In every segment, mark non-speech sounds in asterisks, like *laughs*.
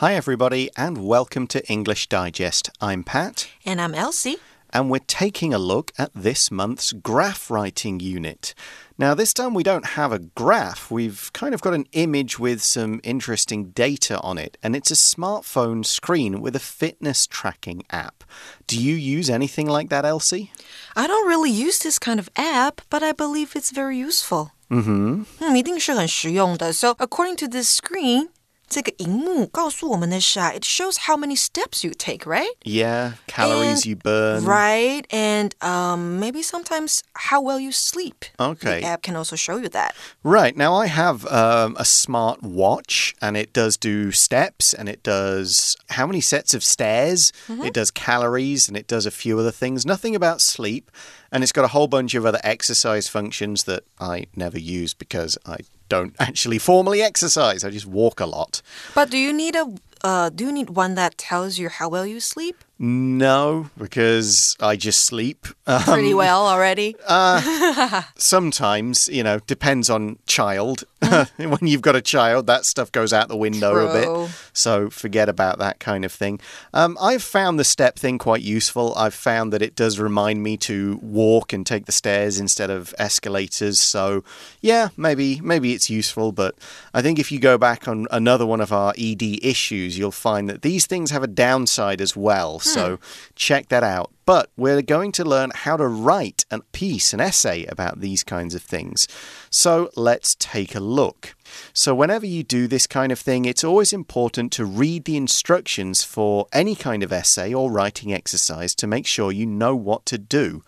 Hi, everybody, and welcome to English Digest. I'm Pat. And I'm Elsie. And we're taking a look at this month's graph writing unit. Now, this time we don't have a graph, we've kind of got an image with some interesting data on it, and it's a smartphone screen with a fitness tracking app. Do you use anything like that, Elsie? I don't really use this kind of app, but I believe it's very useful. Mm-hmm. 嗯，一定是很实用的. So according to this screen, 这个荧幕告诉我们的是啊，it shows how many steps you take, right? Yeah, calories And- you burn. Right, and um, maybe sometimes how well you sleep. Okay. The app can also show you that. Right. Now, I have um, a smart watch and it does do steps and it does how many sets of stairs, it does calories and it does a few other things. Nothing about sleep. And it's got a whole bunch of other exercise functions that I never use because I don't actually formally exercise. I just walk a lot. But do you need a uh, do you need one that tells you how well you sleep? No, because I just sleep. Um, Pretty well already. *laughs* sometimes, you know, depends on child. *laughs* when you've got a child, that stuff goes out the window a bit. So forget about that kind of thing. Um, I've found the step thing quite useful. I've found that it does remind me to walk and take the stairs instead of escalators. So yeah, maybe maybe it's useful. But I think if you go back on another one of our ED issues, you'll find that these things have a downside as well. Hmm. So check that out. But we're going to learn how to write a piece, an essay about these kinds of things. So let's take a look. So, whenever you do this kind of thing, it's always important to read the instructions for any kind of essay or writing exercise to make sure you know what to do.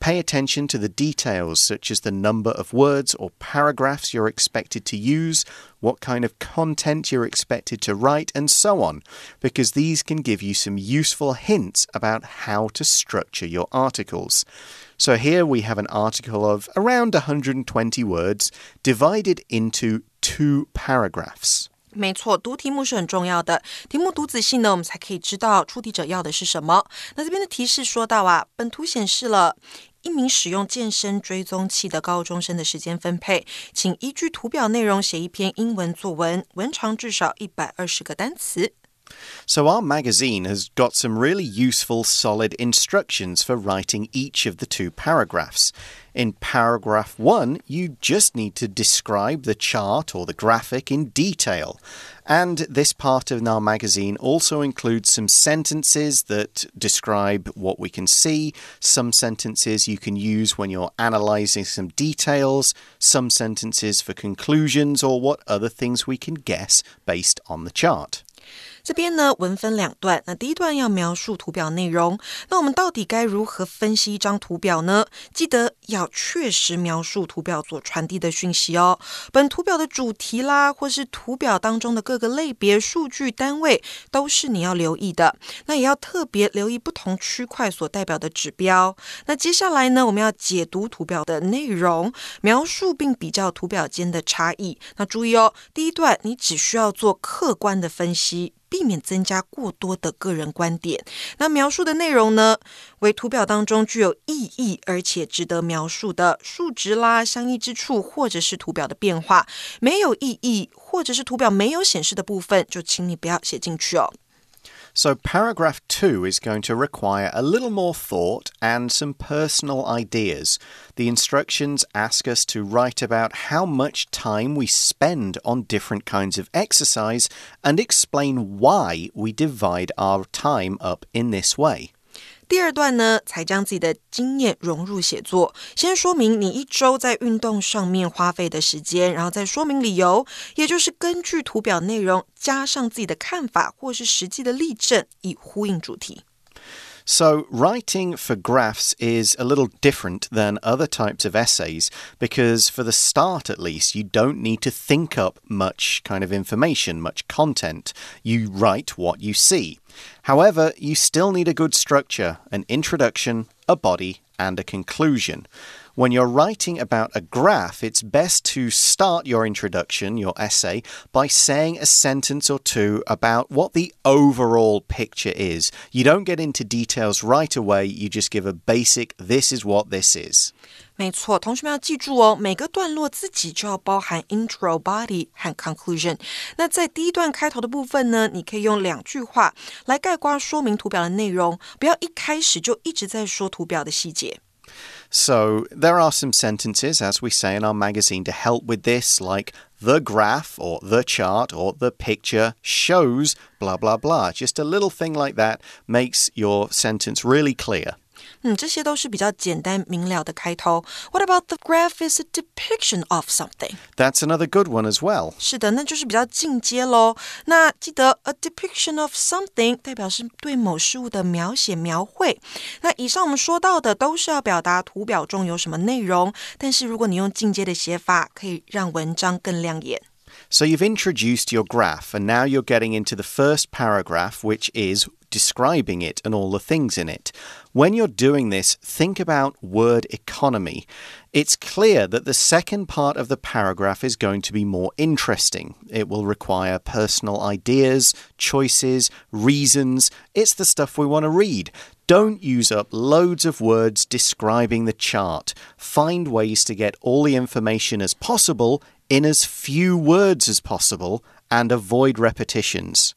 Pay attention to the details, such as the number of words or paragraphs you're expected to use, what kind of content you're expected to write, and so on, because these can give you some useful hints about how to structure your articles. So here we have an article of around 120 words divided into two paragraphs. 没错，读题目是很重要的。题目读仔细呢，我们才可以知道出题者要的是什么。那这边的提示说到啊，本图显示了 一名使用健身追踪器的高中生的时间分配，请依据图表内容写一篇英文作文，文长至少一百二十个单词。 So, our magazine has got some really useful, solid instructions for writing each of the two paragraphs. In paragraph one, you just need to describe the chart or the graphic in detail. And this part of our magazine also includes some sentences that describe what we can see, some sentences you can use when you're analyzing some details, some sentences for conclusions, or what other things we can guess based on the chart. 这边呢，文分两段。那第一段要描述图表内容，那我们到底该如何分析一张图表呢？记得要确实描述图表所传递的讯息哦。本图表的主题啦，或是图表当中的各个类别、数据单位，都是你要留意的。那也要特别留意不同区块所代表的指标。那接下来呢，我们要解读图表的内容，描述并比较图表间的差异。那注意哦，第一段你只需要做客观的分析。避免增加过多的个人观点。那描述的内容呢，为图表当中具有意义而且值得描述的数值啦、相异之处，或者是图表的变化。没有意义或者是图表没有显示的部分，就请你不要写进去哦。So, paragraph two is going to require a little more thought and some personal ideas. The instructions ask us to write about how much time we spend on different kinds of exercise and explain why we divide our time up in this way. 第二段呢，才将自己的经验融入写作。先说明你一周在运动上面花费的时间，然后再说明理由，也就是根据图表内容加上自己的看法或是实际的例证，以呼应主题。So, writing for graphs is a little different than other types of essays because, for the start at least, you don't need to think up much kind of information, much content. You write what you see. However, you still need a good structure an introduction, a body, and a conclusion. When you're writing about a graph, it's best to start your introduction, your essay, by saying a sentence or two about what the overall picture is. You don't get into details right away, you just give a basic, this is what this is. 没错，同学们要记住哦，每个段落自己就要包含 intro、body 和 conclusion。那在第一段开头的部分呢，你可以用两句话来概括说明图表的内容，不要一开始就一直在说图表的细节。 So, there are some sentences, as we say in our magazine, to help with this, like the graph or the chart or the picture shows blah blah blah. Just a little thing like that makes your sentence really clear. 嗯，这些都是比较简单明了的开头。What about the graph is a depiction of something? That's another good one as well. 是的，那就是比较进阶喽。那记得 a depiction of something 代表是对某事物的描写描绘。那以上我们说到的都是要表达图表中有什么内容，但是如果你用进阶的写法，可以让文章更亮眼。So you've introduced your graph, and now you're getting into the first paragraph, which is describing it and all the things in it. When you're doing this, think about word economy. It's clear that the second part of the paragraph is going to be more interesting. It will require personal ideas, choices, reasons. It's the stuff we want to read. Don't use up loads of words describing the chart. Find ways to get all the information as possible in as few words as possible and avoid repetitions.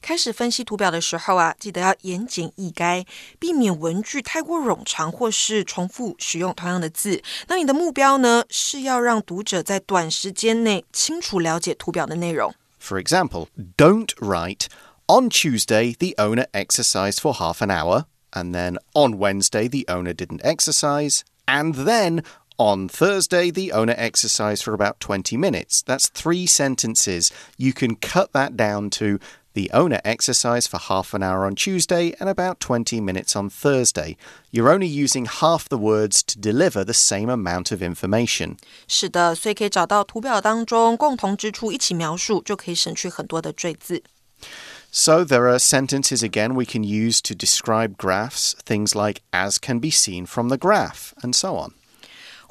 开始分析图表的时候啊，记得要言简意赅，避免文句太过冗长或是重复使用同样的字。那你的目标呢，是要让读者在短时间内清楚了解图表的内容。For example, don't write on Tuesday the owner exercised for half an hour, and then on Wednesday the owner didn't exercise, and then on Thursday, the owner exercised for about 20 minutes. That's three sentences. You can cut that down to the owner exercised for half an hour on Tuesday and about 20 minutes on Thursday. You're only using half the words to deliver the same amount of information. 是的，所以可以找到图表当中共同之处一起描述，就可以省去很多的赘字。So there are sentences again we can use to describe graphs, things like as can be seen from the graph, and so on.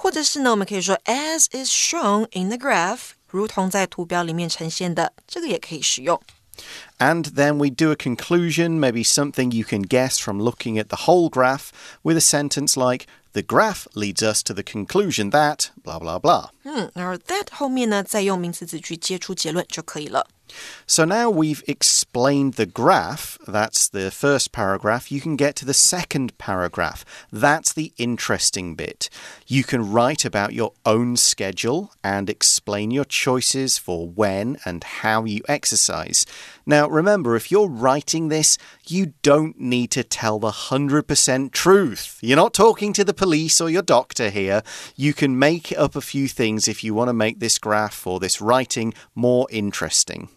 或者是呢，我们可以说 as is shown in the graph，如同在图表里面呈现的，这个也可以使用。and then we do a conclusion, maybe something you can guess from looking at the whole graph, with a sentence like, the graph leads us to the conclusion that blah blah blah. 嗯，而 that 后面呢，再用名词子句接出结论就可以了。 So now we've explained the graph, that's the first paragraph, you can get to the second paragraph. That's the interesting bit. You can write about your own schedule and explain your choices for when and how you exercise. Now, remember, if you're writing this, you don't need to tell the 100% truth. You're not talking to the police or your doctor here. You can make up a few things if you want to make this graph or this writing more interesting.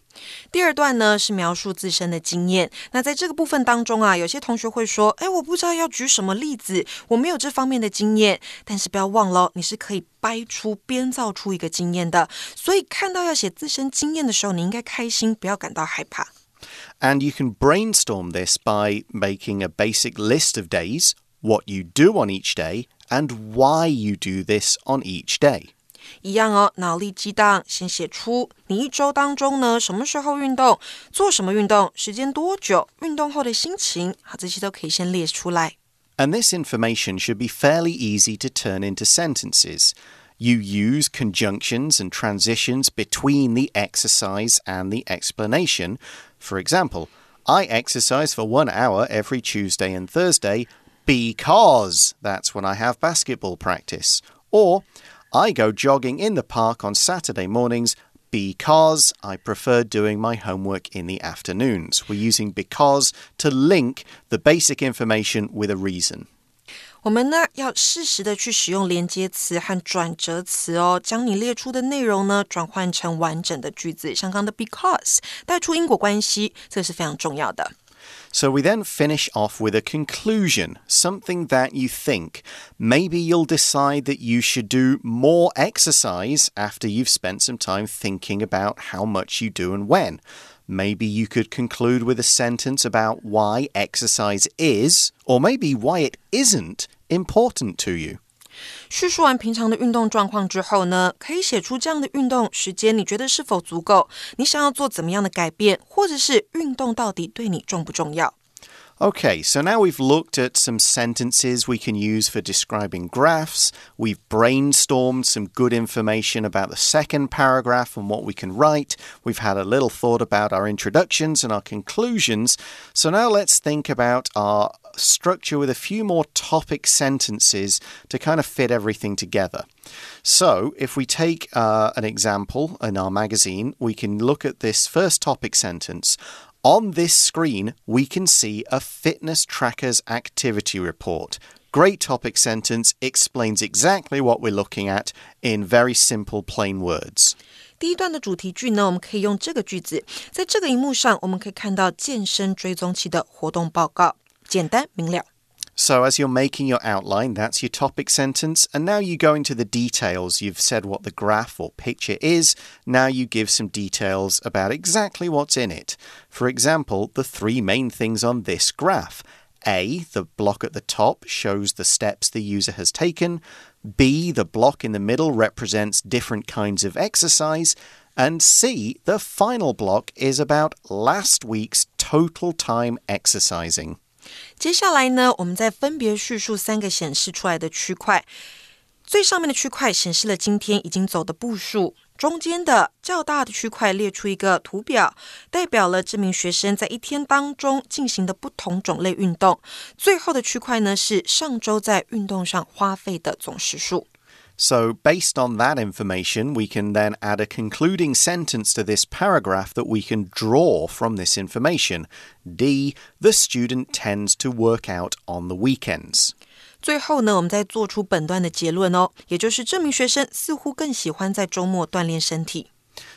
第二段呢是描述自身的经验。那在这个部分当中啊，有些同学会说：“哎，我不知道要举什么例子，我没有这方面的经验。”但是不要忘了，你是可以掰出、编造出一个经验的。所以看到要写自身经验的时候，你应该开心，不要感到害怕。And you can brainstorm this by making a basic list of days, what you do on each day, and why you do this on each day. 一样哦，脑力激荡，先写出你一周当中呢什么时候运动，做什么运动，时间多久，运动后的心情，好，这些都可以先列出来。And this information should be fairly easy to turn into sentences. You use conjunctions and transitions between the exercise and the explanation. For example, I exercise for one hour every Tuesday and Thursday because that's when I have basketball practice. Or, I go jogging in the park on Saturday mornings because I prefer doing my homework in the afternoons. We're using because to link the basic information with a reason. 我们呢要适时的去使用连接词和转折词哦，将你列出的内容呢转换成完整的句子。像刚的 because 带出因果关系，这是非常重要的。 So we then finish off with a conclusion, something that you think. Maybe you'll decide that you should do more exercise after you've spent some time thinking about how much you do and when. Maybe you could conclude with a sentence about why exercise is, or maybe why it isn't, important to you. 叙述完平常的运动状况之后呢，可以写出这样的运动时间，你觉得是否足够？你想要做怎么样的改变，或者是运动到底对你重不重要？Okay, so now we've looked at some sentences we can use for describing graphs. We've brainstormed some good information about the second paragraph and what we can write. We've had a little thought about our introductions and our conclusions. So now let's think about our structure with a few more topic sentences to kind of fit everything together. So, if we take uh, an example in our magazine, we can look at this first topic sentence. On this screen, we can see a fitness tracker's activity report. Great topic sentence explains exactly what we're looking at in very simple, plain words. 第一段的主题句呢，我们可以用这个句子，在这个荧幕上，我们可以看到健身追踪器的活动报告， 简单明了。so, as you're making your outline, that's your topic sentence. And now you go into the details. You've said what the graph or picture is. Now you give some details about exactly what's in it. For example, the three main things on this graph. A, the block at the top shows the steps the user has taken. B, the block in the middle represents different kinds of exercise. And C, the final block is about last week's total time exercising. 接下来呢，我们再分别叙述三个显示出来的区块。最上面的区块显示了今天已经走的步数，中间的较大的区块列出一个图表，代表了这名学生在一天当中进行的不同种类运动。最后的区块呢，是上周在运动上花费的总时数。So, based on that information, we can then add a concluding sentence to this paragraph that we can draw from this information. D. The student tends to work out on the weekends. 最后呢，我们再做出本段的结论哦，也就是这名学生似乎更喜欢在周末锻炼身体。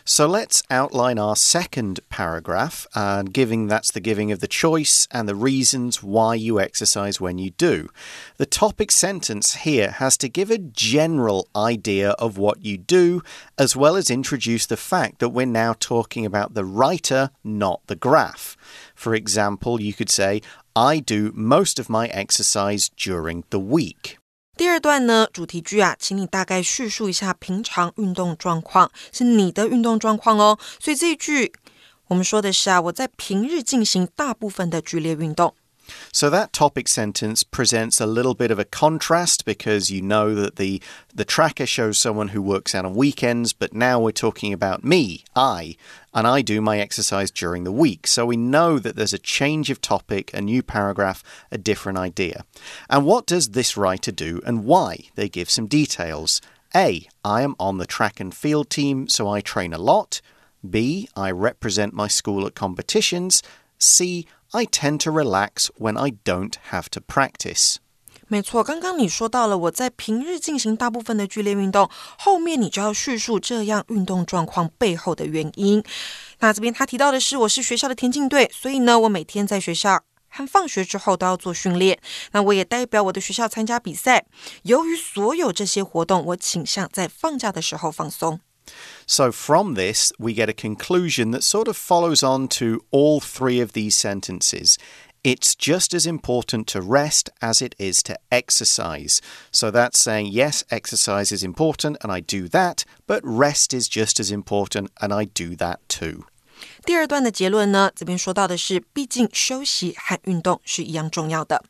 So let's outline our second paragraph, uh, giving that's the giving of the choice and the reasons why you exercise when you do. The topic sentence here has to give a general idea of what you do, as well as introduce the fact that we're now talking about the writer, not the graph. For example, you could say, I do most of my exercise during the week. 第二段呢，主题句啊，请你大概叙述一下平常运动状况，是你的运动状况哦。所以这一句我们说的是啊，我在平日进行大部分的剧烈运动。So that topic sentence presents a little bit of a contrast because you know that the the tracker shows someone who works out on weekends, but now we're talking about me, I, and I do my exercise during the week. So we know that there's a change of topic, a new paragraph, a different idea. And what does this writer do and why? They give some details. A, I am on the track and field team, so I train a lot. B, I represent my school at competitions. C, I tend to relax when I don't have to practice. 没错，刚刚你说到了我在平日进行大部分的剧烈运动，后面你就要叙述这样运动状况背后的原因。那这边他提到的是，我是学校的田径队，所以呢，我每天在学校和放学之后都要做训练。那我也代表我的学校参加比赛。由于所有这些活动，我倾向在放假的时候放松。So, from this, we get a conclusion that sort of follows on to all three of these sentences. It's just as important to rest as it is to exercise. So that's saying, yes, exercise is important and I do that, but rest is just as important and I do that too. 第二段的结论呢，这边说到的是，毕竟休息和运动是一样重要的。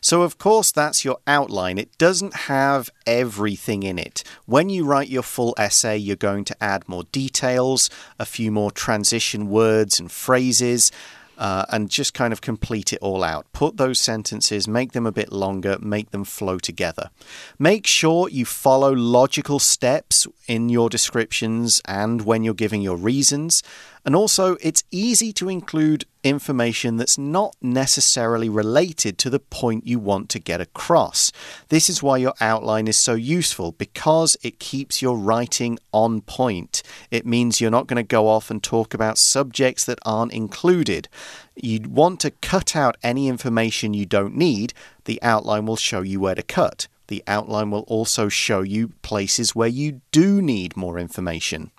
so, of course, that's your outline. It doesn't have everything in it. When you write your full essay, you're going to add more details, a few more transition words and phrases. Uh, and just kind of complete it all out. Put those sentences, make them a bit longer, make them flow together. Make sure you follow logical steps in your descriptions and when you're giving your reasons. And also, it's easy to include information that's not necessarily related to the point you want to get across. This is why your outline is so useful because it keeps your writing on point. It means you're not going to go off and talk about subjects that aren't included. You'd want to cut out any information you don't need, the outline will show you where to cut. The outline will also show you places where you do need more information.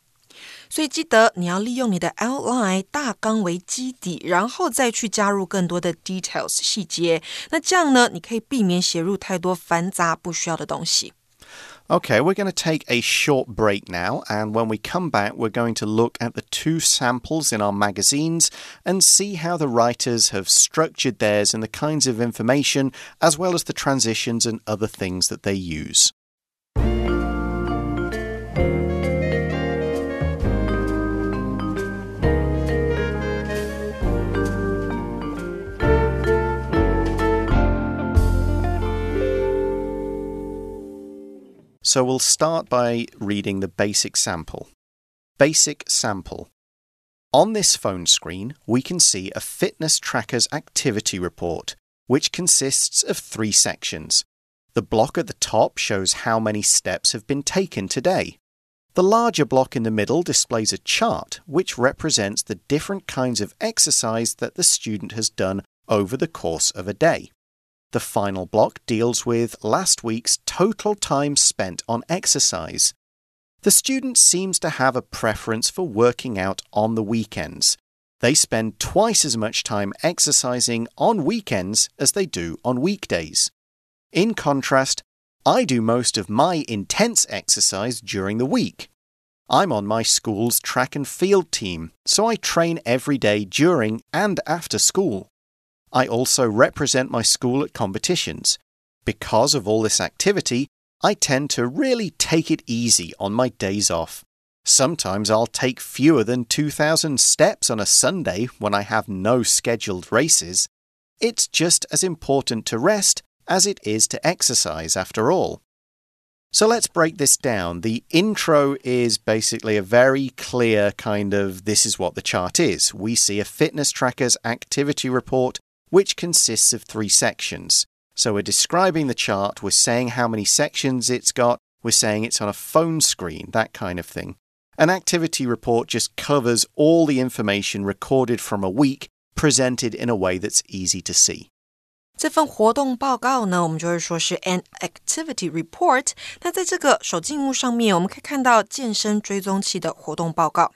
所以记得你要利用你的 outline 大纲为基底，然后再去加入更多的 details 细节。那这样呢，你可以避免写入太多繁杂不需要的东西。 Okay, we're going to take a short break now, and when we come back, we're going to look at the two samples in our magazines and see how the writers have structured theirs and the kinds of information, as well as the transitions and other things that they use. So we'll start by reading the basic sample. Basic sample. On this phone screen, we can see a fitness tracker's activity report, which consists of three sections. The block at the top shows how many steps have been taken today. The larger block in the middle displays a chart which represents the different kinds of exercise that the student has done over the course of a day. The final block deals with last week's total time spent on exercise. The student seems to have a preference for working out on the weekends. They spend twice as much time exercising on weekends as they do on weekdays. In contrast, I do most of my intense exercise during the week. I'm on my school's track and field team, so I train every day during and after school. I also represent my school at competitions. Because of all this activity, I tend to really take it easy on my days off. Sometimes I'll take fewer than 2,000 steps on a Sunday when I have no scheduled races. It's just as important to rest as it is to exercise, after all. So let's break this down. The intro is basically a very clear kind of this is what the chart is. We see a fitness tracker's activity report which consists of three sections. So we're describing the chart, we're saying how many sections it's got, we're saying it's on a phone screen, that kind of thing. An activity report just covers all the information recorded from a week, presented in a way that's easy to see. 这份活动报告呢，我们就会说是 an activity report。那在这个手机幕上面，我们可以看到健身追踪器的活动报告。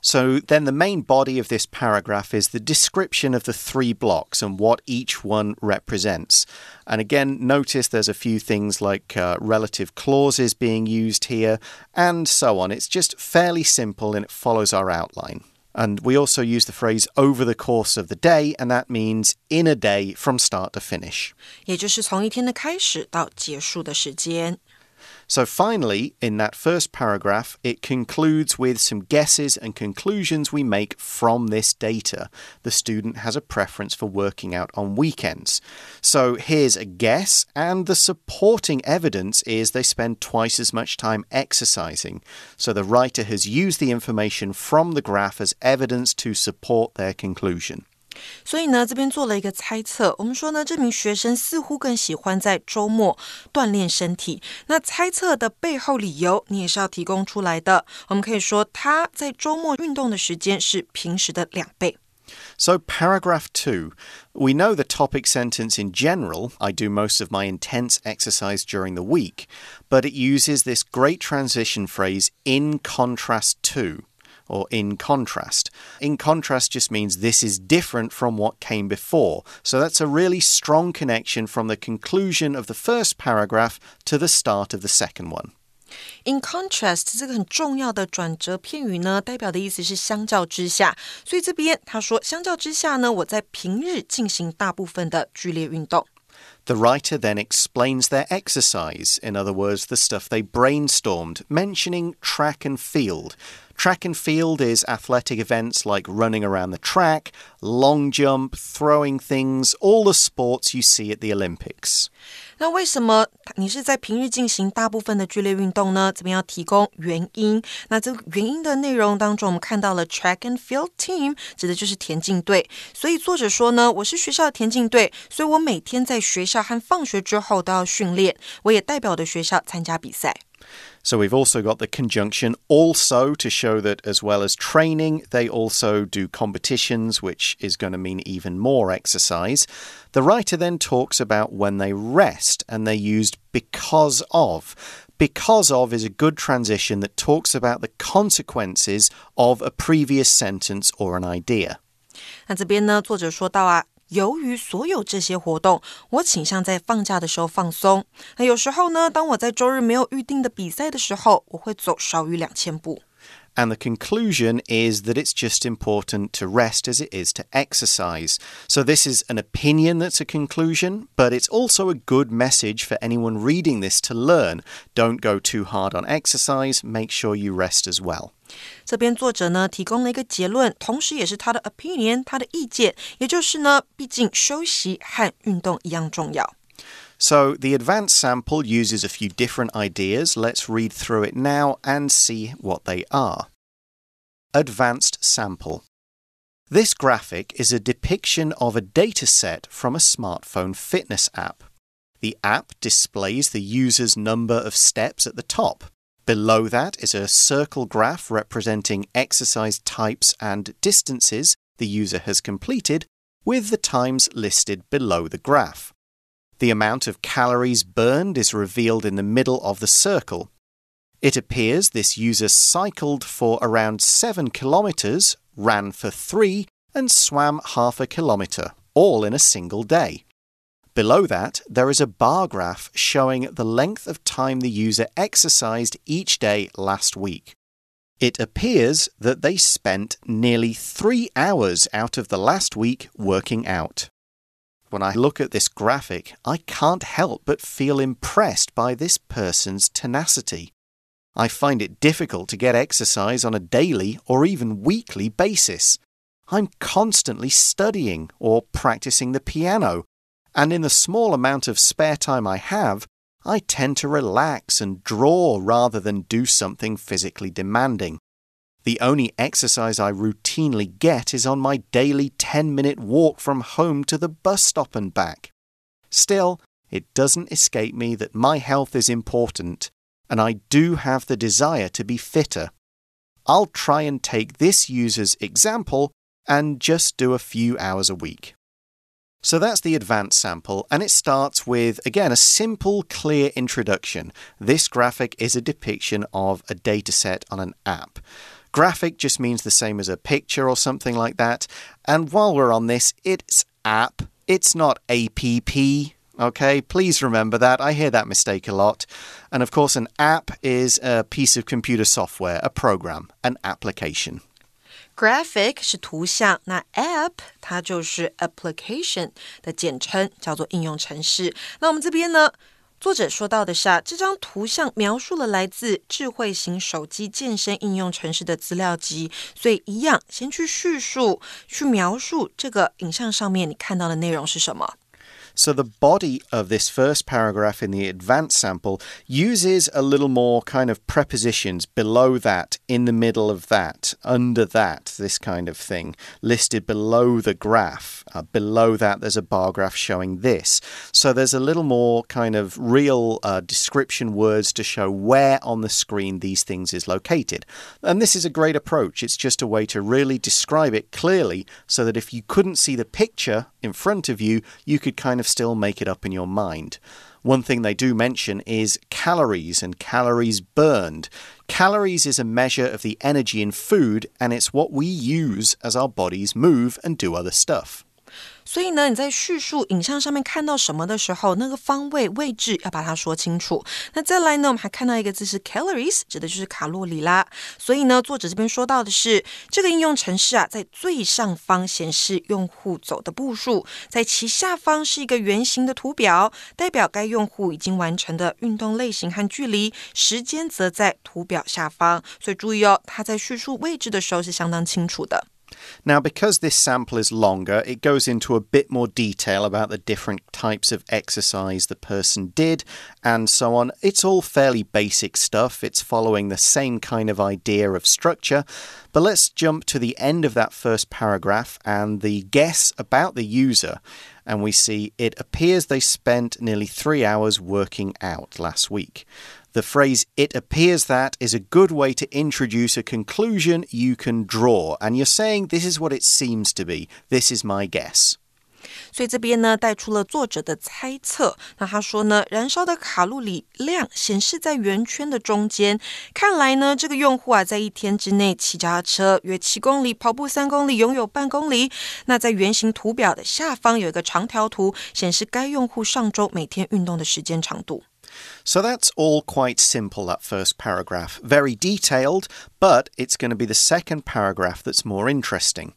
so then the main body of this paragraph is the description of the three blocks and what each one represents. And again, notice there's a few things like uh, relative clauses being used here and so on. It's just fairly simple and it follows our outline. And we also use the phrase over the course of the day, and that means in a day from start to finish. 也就是从一天的开始到结束的时间。 So, finally, in that first paragraph, it concludes with some guesses and conclusions we make from this data. The student has a preference for working out on weekends. So, here's a guess, and the supporting evidence is they spend twice as much time exercising. So, the writer has used the information from the graph as evidence to support their conclusion. 所以呢，这边做了一个猜测。我们说呢，这名学生似乎更喜欢在周末锻炼身体。那猜测的背后理由，你也是要提供出来的。我们可以说，他在周末运动的时间是平时的两倍。So, paragraph two, we know the topic sentence in general. I do most of my intense exercise during the week, but it uses this great transition phrase in contrast to or in contrast. In contrast just means this is different from what came before. So that's a really strong connection from the conclusion of the first paragraph to the start of the second one. In contrast，这个很重要的转折片语呢，代表的意思是相较之下。所以这边他说，相较之下呢，我在平日进行大部分的剧烈运动。The writer then explains their exercise, in other words, the stuff they brainstormed, mentioning track and field. Track and field is athletic events like running around the track, long jump, throwing things, all the sports you see at the Olympics. 那为什么你是在平日进行大部分的剧烈运动呢？这边要提供原因。那这个原因的内容当中，我们看到了 *laughs* track and field team，指的就是田径队。所以作者说呢，我是学校的田径队，所以我每天在学校和放学之后都要训练，我也代表的学校参加比赛。 So we've also got the conjunction also to show that as well as training, they also do competitions, which is going to mean even more exercise. The writer then talks about when they rest, and they used because of. Because of is a good transition that talks about the consequences of a previous sentence or an idea. 那这边呢，作者说到啊， 由于所有这些活动，我倾向在放假的时候放松。那有时候呢，当我在周日没有预定的比赛的时候，我会走少于两千步。And the conclusion is that it's just important to rest as it is to exercise. So, this is an opinion that's a conclusion, but it's also a good message for anyone reading this to learn. Don't go too hard on exercise, make sure you rest as well. 这边作者呢提供了一个结论，同时也是他的 opinion，他的意见，也就是呢，毕竟休息和运动一样重要。 So the advanced sample uses a few different ideas. Let's read through it now and see what they are. Advanced sample. This graphic is a depiction of a dataset from a smartphone fitness app. The app displays the user's number of steps at the top. Below that is a circle graph representing exercise types and distances the user has completed, with the times listed below the graph. The amount of calories burned is revealed in the middle of the circle. It appears this user cycled for around 7 kilometers, ran for 3, and swam half a kilometer, all in a single day. Below that, there is a bar graph showing the length of time the user exercised each day last week. It appears that they spent nearly three hours out of the last week working out. When I look at this graphic, I can't help but feel impressed by this person's tenacity. I find it difficult to get exercise on a daily or even weekly basis. I'm constantly studying or practicing the piano, and in the small amount of spare time I have, I tend to relax and draw rather than do something physically demanding. The only exercise I routinely get is on my daily 10 minute walk from home to the bus stop and back. Still, it doesn't escape me that my health is important, and I do have the desire to be fitter. I'll try and take this user's example and just do a few hours a week. So that's the advanced sample, and it starts with, again, a simple, clear introduction. This graphic is a depiction of a dataset on an app. Graphic just means the same as a picture or something like that. And while we're on this, it's app, it's not app. Okay, please remember that. I hear that mistake a lot. And of course, an app is a piece of computer software, a program, an application. Graphic 是图像，那 app 它就是 application 的简称，叫做应用程式。那我们这边呢？ 作者说到的是啊，这张图像描述了来自智慧型手机健身应用城市的资料集，所以一样先去叙述、去描述这个影像上面你看到的内容是什么。So the body of this first paragraph in the advanced sample uses a little more kind of prepositions below that, in the middle of that, under that, this kind of thing, listed below the graph. Uh, below that, there's a bar graph showing this. So there's a little more kind of real uh, description words to show where on the screen these things is located. And this is a great approach. It's just a way to really describe it clearly so that if you couldn't see the picture in front of you, you could kind of still make it up in your mind. One thing they do mention is calories and calories burned. Calories is a measure of the energy in food, and it's what we use as our bodies move and do other stuff. 所以呢，你在叙述影像上面看到什么的时候，那个方位位置要把它说清楚。那再来呢，我们还看到一个字是 calories，指的就是卡路里啦。所以呢，作者这边说到的是，这个应用程式啊，在最上方显示用户走的步数，在其下方是一个圆形的图表，代表该用户已经完成的运动类型和距离，时间则在图表下方。所以注意哦，它在叙述位置的时候是相当清楚的。Now, because this sample is longer, it goes into a bit more detail about the different types of exercise the person did and so on. It's all fairly basic stuff, it's following the same kind of idea of structure. But let's jump to the end of that first paragraph and the guess about the user. And we see it appears they spent nearly three hours working out last week. The phrase it appears that is a good way to introduce a conclusion you can draw. And you're saying this is what it seems to be. This is my guess. 所以这边呢带出了作者的猜测。那他说呢，燃烧的卡路里量显示在圆圈的中间。看来呢，这个用户啊，在一天之内骑脚踏车约七公里，跑步三公里，拥有半公里。那在圆形图表的下方有一个长条图，显示该用户上周每天运动的时间长度。So that's all quite simple, that first paragraph. Very detailed, but it's going to be the second paragraph that's more interesting.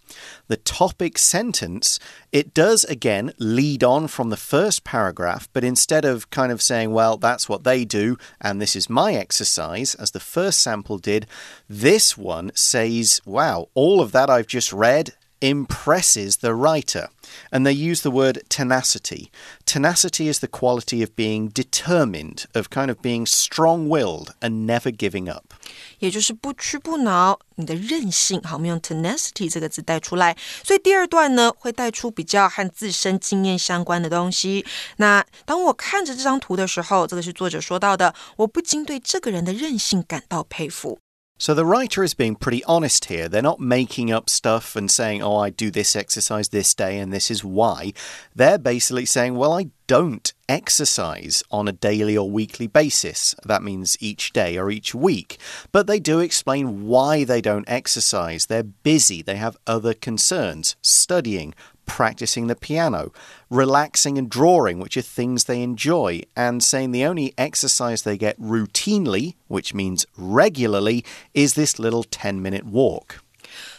The topic sentence, it does again lead on from the first paragraph, but instead of kind of saying, well, that's what they do and this is my exercise, as the first sample did, this one says, wow, all of that I've just read impresses the writer. And they use the word tenacity. Tenacity is the quality of being determined, of kind of being strong willed and never giving up. 也就是不屈不挠，你的韧性。好，我们用 tenacity 这个字带出来。所以第二段呢，会带出比较和自身经验相关的东西。那当我看着这张图的时候，这个是作者说到的，我不禁对这个人的韧性感到佩服。 So the writer is being pretty honest here. They're not making up stuff and saying, oh, I do this exercise this day and this is why. They're basically saying, well, I don't exercise on a daily or weekly basis. That means each day or each week. But they do explain why they don't exercise. They're busy, they have other concerns, studying, practicing the piano, relaxing and drawing, which are things they enjoy, and saying the only exercise they get routinely, which means regularly, is this little 10 minute walk.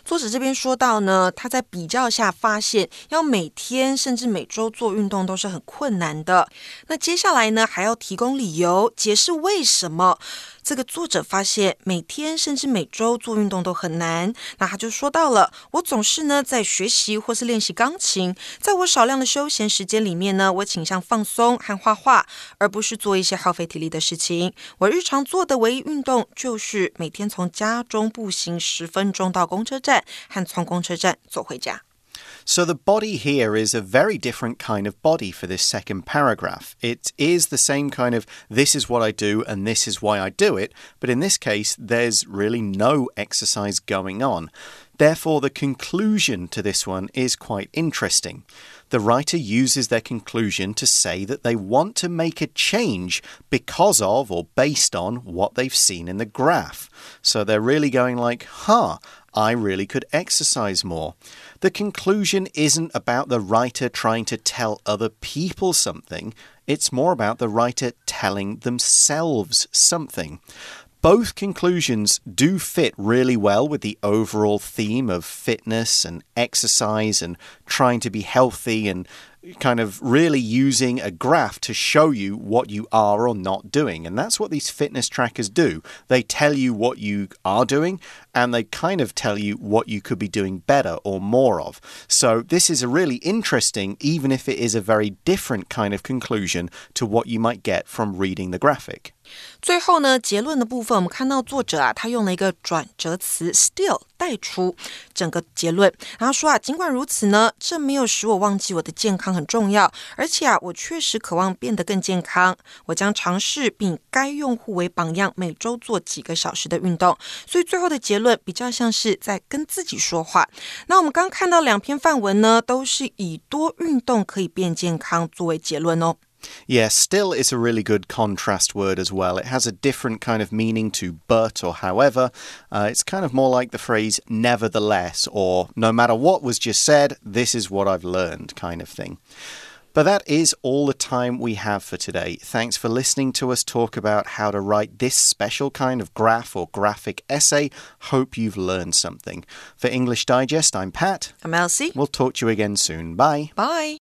作者这边说到呢，他在比较下发现，要每天甚至每周做运动都是很困难的。那接下来呢，还要提供理由，解释为什么。 这个作者发现，每天甚至每周做运动都很难。那他就说到了，我总是呢在学习或是练习钢琴，在我少量的休闲时间里面呢，我倾向放松和画画，而不是做一些耗费体力的事情。我日常做的唯一运动就是每天从家中步行十分钟到公车站，和从公车站走回家。So the body here is a very different kind of body for this second paragraph. It is the same kind of this is what I do and this is why I do it, but in this case, there's really no exercise going on. Therefore, the conclusion to this one is quite interesting. The writer uses their conclusion to say that they want to make a change because of or based on what they've seen in the graph. So they're really going like, huh, I really could exercise more. The conclusion isn't about the writer trying to tell other people something, it's more about the writer telling themselves something. Both conclusions do fit really well with the overall theme of fitness and exercise and trying to be healthy and kind of really using a graph to show you what you are or not doing. And that's what these fitness trackers do. They tell you what you are doing and they kind of tell you what you could be doing better or more of. So this is a really interesting, even if it is a very different kind of conclusion to what you might get from reading the graphic. 最后呢，结论的部分，我们看到作者啊，他用了一个转折词 still 带出整个结论。然后说啊，尽管如此呢，这没有使我忘记我的健康很重要，而且啊，我确实渴望变得更健康。我将尝试并该用户为榜样，每周做几个小时的运动。所以最后的结论比较像是在跟自己说话。那我们刚看到两篇范文呢，都是以多运动可以变健康作为结论哦。Yeah, still is a really good contrast word as well. It has a different kind of meaning to but or however. Uh, it's kind of more like the phrase nevertheless or no matter what was just said, this is what I've learned kind of thing. But that is all the time we have for today. Thanks for listening to us talk about how to write this special kind of graph or graphic essay. Hope you've learned something. For English Digest, I'm Pat. I'm Elsie. We'll talk to you again soon. Bye. Bye.